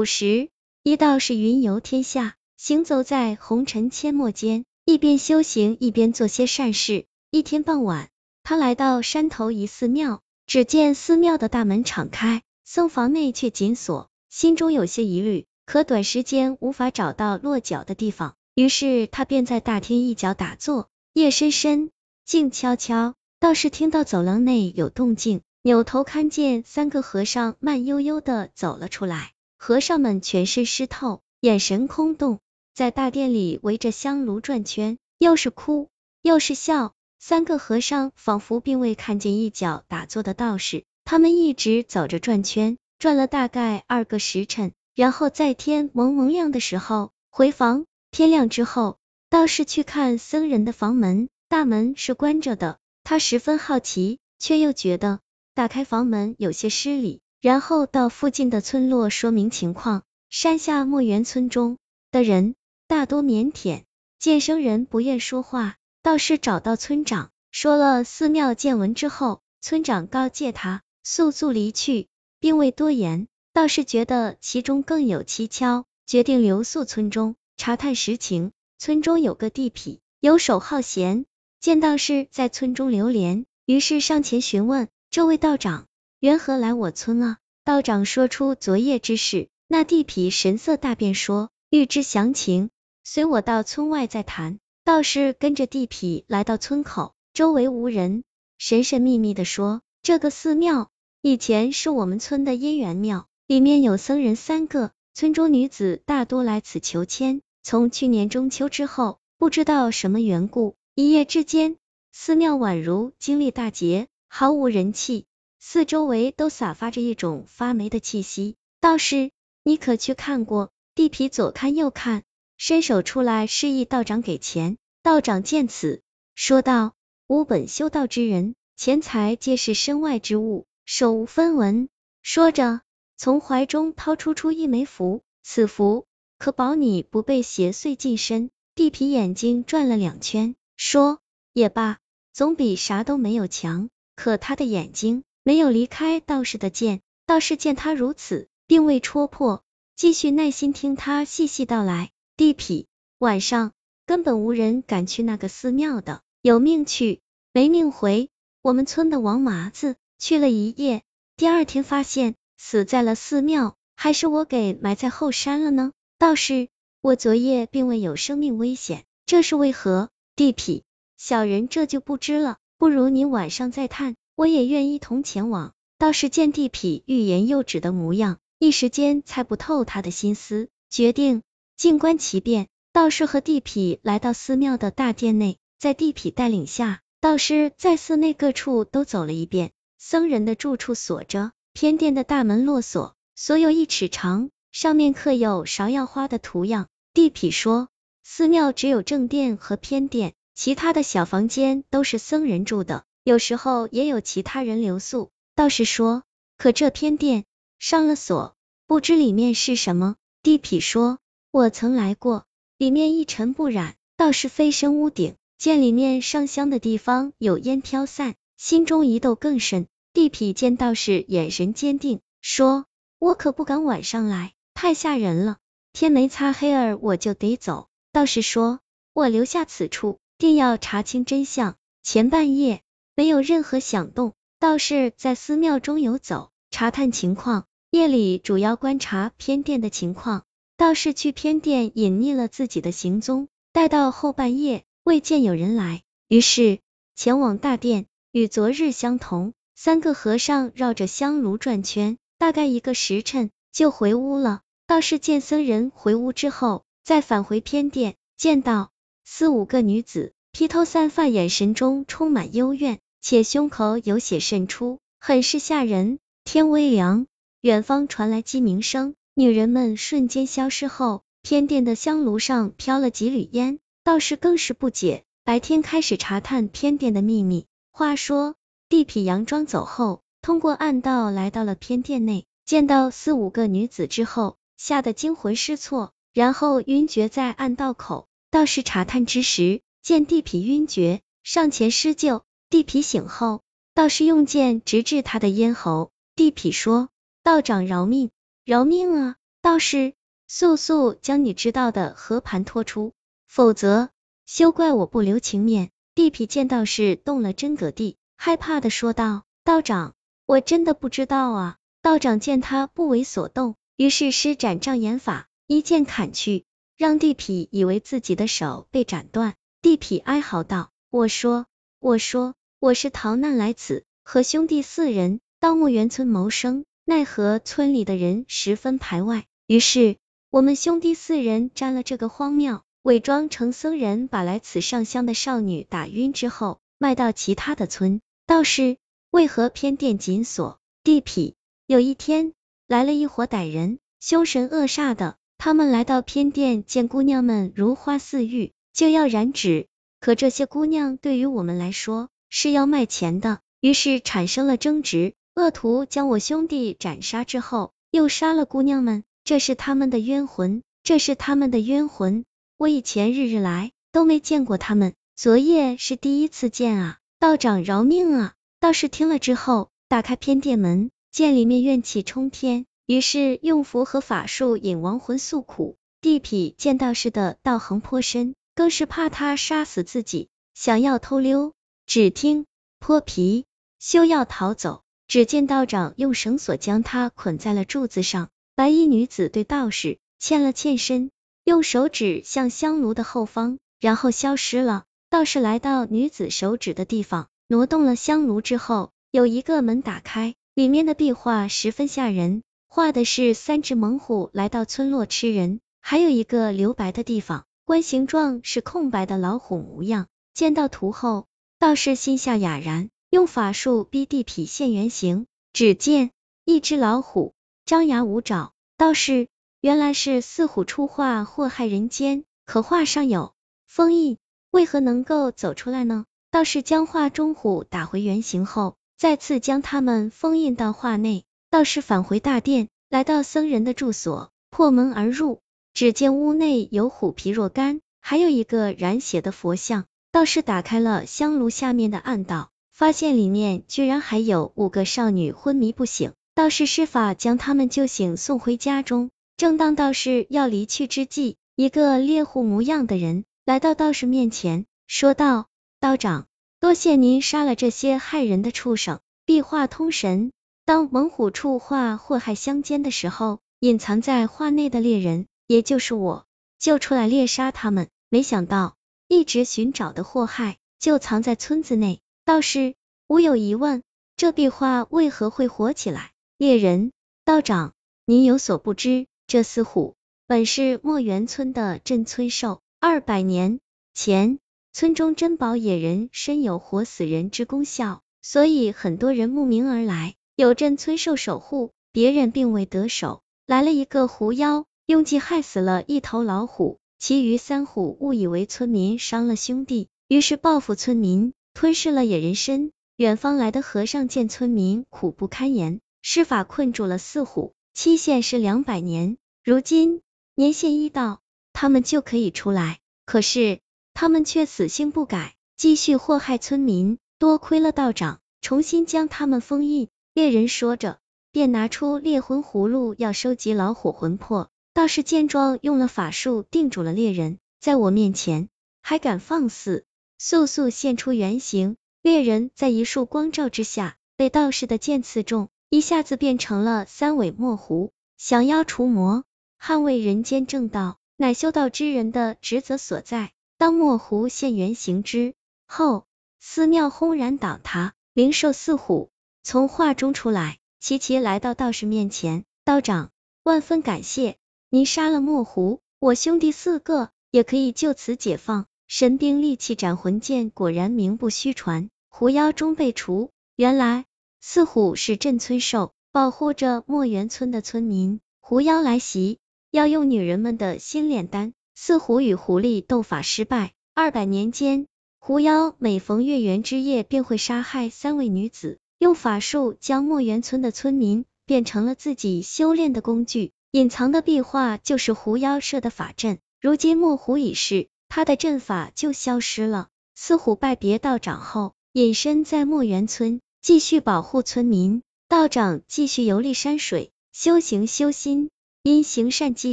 古时，一道士云游天下，行走在红尘阡陌间，一边修行，一边做些善事。一天傍晚，他来到山头一寺庙，只见寺庙的大门敞开，僧房内却紧锁，心中有些疑虑，可短时间无法找到落脚的地方。于是他便在大厅一角打坐。夜深深，静悄悄，道士听到走廊内有动静，扭头看见三个和尚慢悠悠的走了出来。和尚们全身湿透，眼神空洞，在大殿里围着香炉转圈，又是哭又是笑。三个和尚仿佛并未看见一角打坐的道士，他们一直走着转圈，转了大概二个时辰，然后在天蒙蒙亮的时候回房。天亮之后，道士去看僧人的房门，大门是关着的。他十分好奇，却又觉得打开房门有些失礼。然后到附近的村落说明情况。山下墨园村中的人大多腼腆，见生人不愿说话。道士找到村长，说了寺庙见闻之后，村长告诫他速速离去，并未多言。道士觉得其中更有蹊跷，决定留宿村中查探实情。村中有个地痞，游手好闲，见道士在村中流连，于是上前询问：“这位道长。”缘何来我村啊？道长说出昨夜之事，那地痞神色大变，说：欲知详情，随我到村外再谈。道士跟着地痞来到村口，周围无人，神神秘秘的说：这个寺庙以前是我们村的姻缘庙，里面有僧人三个，村中女子大多来此求签。从去年中秋之后，不知道什么缘故，一夜之间，寺庙宛如经历大劫，毫无人气。四周围都散发着一种发霉的气息。道士，你可去看过？地痞左看右看，伸手出来示意道长给钱。道长见此，说道：“吾本修道之人，钱财皆是身外之物，手无分文。”说着，从怀中掏出出一枚符，此符可保你不被邪祟近身。地痞眼睛转了两圈，说：“也罢，总比啥都没有强。”可他的眼睛。没有离开道士的剑，道士见他如此，并未戳破，继续耐心听他细细道来。地痞，晚上根本无人敢去那个寺庙的，有命去，没命回。我们村的王麻子去了一夜，第二天发现死在了寺庙，还是我给埋在后山了呢？道士，我昨夜并未有生命危险，这是为何？地痞，小人这就不知了，不如你晚上再探。我也愿一同前往。道士见地痞欲言又止的模样，一时间猜不透他的心思，决定静观其变。道士和地痞来到寺庙的大殿内，在地痞带领下，道士在寺内各处都走了一遍。僧人的住处锁着，偏殿的大门落锁，所有一尺长，上面刻有芍药花的图样。地痞说，寺庙只有正殿和偏殿，其他的小房间都是僧人住的。有时候也有其他人留宿。道士说：“可这偏殿上了锁，不知里面是什么。”地痞说：“我曾来过，里面一尘不染。”道士飞升屋顶，见里面上香的地方有烟飘散，心中疑窦更甚。地痞见道士眼神坚定，说：“我可不敢晚上来，太吓人了。天没擦黑儿，我就得走。”道士说：“我留下此处，定要查清真相。”前半夜。没有任何响动，道士在寺庙中游走，查探情况。夜里主要观察偏殿的情况。道士去偏殿隐匿了自己的行踪，待到后半夜未见有人来，于是前往大殿。与昨日相同，三个和尚绕着香炉转圈，大概一个时辰就回屋了。道士见僧人回屋之后，再返回偏殿，见到四五个女子披头散发，眼神中充满幽怨。且胸口有血渗出，很是吓人。天微凉，远方传来鸡鸣声，女人们瞬间消失后，偏殿的香炉上飘了几缕烟。道士更是不解，白天开始查探偏殿的秘密。话说，地痞佯装走后，通过暗道来到了偏殿内，见到四五个女子之后，吓得惊魂失措，然后晕厥在暗道口。道士查探之时，见地痞晕厥，上前施救。地痞醒后，道士用剑直至他的咽喉。地痞说：“道长饶命，饶命啊！”道士，速速将你知道的和盘托出，否则休怪我不留情面。地痞见道士动了真格地，害怕的说道：“道长，我真的不知道啊。”道长见他不为所动，于是施展障眼法，一剑砍去，让地痞以为自己的手被斩断。地痞哀嚎道：“我说，我说，我是逃难来此，和兄弟四人到墓园村谋生，奈何村里的人十分排外，于是我们兄弟四人占了这个荒庙。”伪装成僧人，把来此上香的少女打晕之后，卖到其他的村。道士，为何偏殿紧锁？地痞，有一天来了一伙歹人，凶神恶煞的。他们来到偏殿，见姑娘们如花似玉，就要染指。可这些姑娘对于我们来说是要卖钱的，于是产生了争执。恶徒将我兄弟斩杀之后，又杀了姑娘们。这是他们的冤魂，这是他们的冤魂。我以前日日来都没见过他们，昨夜是第一次见啊！道长饶命啊！道士听了之后，打开偏殿门，见里面怨气冲天，于是用符和法术引亡魂诉苦。地痞见道士的道行颇深，更是怕他杀死自己，想要偷溜。只听泼皮，休要逃走！只见道长用绳索将他捆在了柱子上。白衣女子对道士欠了欠身。用手指向香炉的后方，然后消失了。道士来到女子手指的地方，挪动了香炉之后，有一个门打开，里面的壁画十分吓人，画的是三只猛虎来到村落吃人，还有一个留白的地方，观形状是空白的老虎模样。见到图后，道士心下哑然，用法术逼地痞现原形。只见一只老虎张牙舞爪，道士。原来是四虎出画祸害人间，可画上有封印，为何能够走出来呢？道士将画中虎打回原形后，再次将它们封印到画内。道士返回大殿，来到僧人的住所，破门而入，只见屋内有虎皮若干，还有一个染血的佛像。道士打开了香炉下面的暗道，发现里面居然还有五个少女昏迷不醒。道士施法将他们救醒，送回家中。正当道士要离去之际，一个猎户模样的人来到道士面前，说道：“道长，多谢您杀了这些害人的畜生。壁画通神，当猛虎触画祸害乡间的时候，隐藏在画内的猎人，也就是我，就出来猎杀他们。没想到，一直寻找的祸害就藏在村子内。道士，我有疑问，这壁画为何会活起来？猎人，道长，您有所不知。”这四虎本是墨园村的镇村兽，二百年前村中珍宝野人身有活死人之功效，所以很多人慕名而来，有镇村兽守护，别人并未得手。来了一个狐妖，用计害死了一头老虎，其余三虎误以为村民伤了兄弟，于是报复村民，吞噬了野人参。远方来的和尚见村民苦不堪言，施法困住了四虎。期限是两百年，如今年限一到，他们就可以出来。可是他们却死性不改，继续祸害村民。多亏了道长，重新将他们封印。猎人说着，便拿出猎魂葫芦，要收集老虎魂魄。道士见状，用了法术定住了猎人，在我面前还敢放肆，速速现出原形。猎人在一束光照之下，被道士的剑刺中。一下子变成了三尾墨狐，降妖除魔，捍卫人间正道，乃修道之人的职责所在。当墨狐现原形之后，寺庙轰然倒塌，灵兽似虎从画中出来，齐齐来到道士面前。道长，万分感谢，您杀了墨狐，我兄弟四个也可以就此解放。神兵利器斩魂剑果然名不虚传，狐妖终被除。原来。四虎是镇村兽，保护着墨园村的村民。狐妖来袭，要用女人们的心炼丹。四虎与狐狸斗法失败，二百年间，狐妖每逢月圆之夜便会杀害三位女子，用法术将墨园村的村民变成了自己修炼的工具。隐藏的壁画就是狐妖设的法阵。如今墨狐已逝，他的阵法就消失了。四虎拜别道长后，隐身在墨园村。继续保护村民，道长继续游历山水，修行修心。因行善积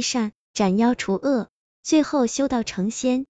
善，斩妖除恶，最后修道成仙。